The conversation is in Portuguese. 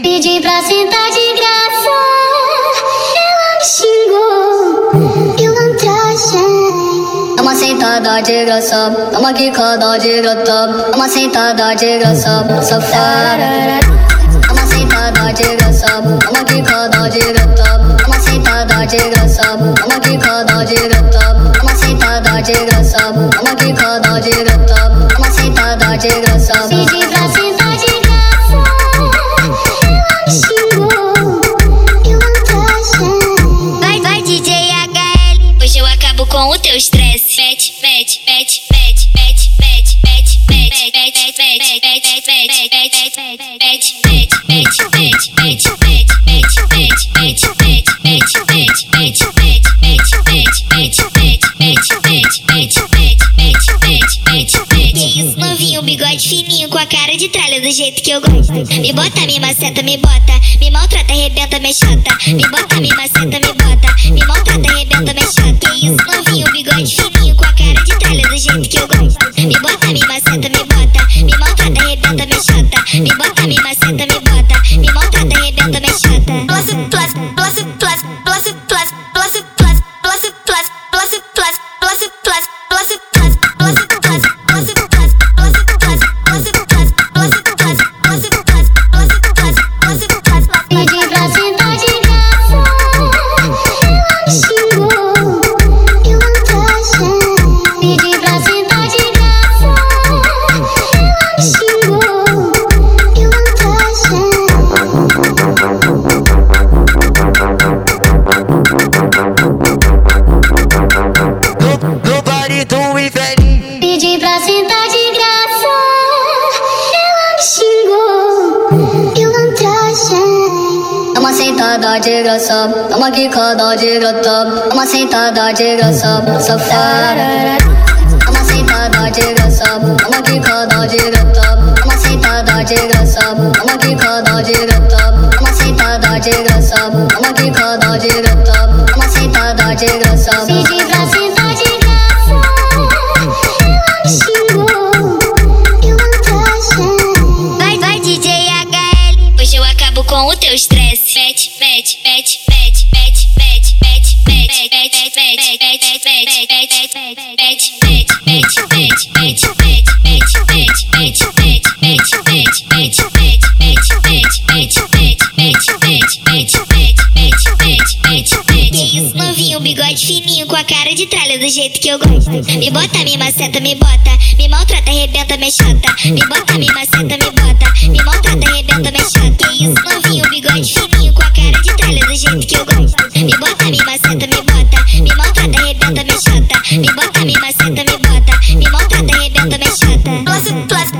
Pedi pra sentar de graça, ela me xingou, eu não trouxa. Uma sentada de graça, toma uma quicada de graça, dá uma sentada de graça, safada. Dá uma sentada de graça, toma uma quicada de graça, dá uma sentada de graça, toma uma quicada de graça, dá uma sentada de graça, toma uma quicada de graça, dá uma sentada de graça. com o teu estresse. Pet, pet, pet, pet, pet, pet, pet, pet, pet, pet, pet, pet, pet, pet, pet, pet, novinho, bigode fininho, com a cara de tralha do jeito que eu gosto. Me bota, me maceta, me bota, me maltrata, arrebenta, me chata. Me bota, me maceta, me bota, me maltrata, arrebenta, me chata. Que isso, daje rasab ama ki kha daje ratab ama se ta daje rasab safar ama se ta daje rasab ama ki kha daje ratab ama se ta daje rasab ama ki kha daje ratab ama se ta daje rasab ama ki kha daje ratab ama se ta daje rasab bigode fininho com a cara de tralha do jeito que eu gosto. Me bota, me maceta, me bota. Me maltrata, arrebenta, me chota. Me bota, me maceta, me bota. Me maltrata, arrebenta, me chota. Que isso, novinho, bigode fininho com a cara de tralha do jeito que eu gosto. Plus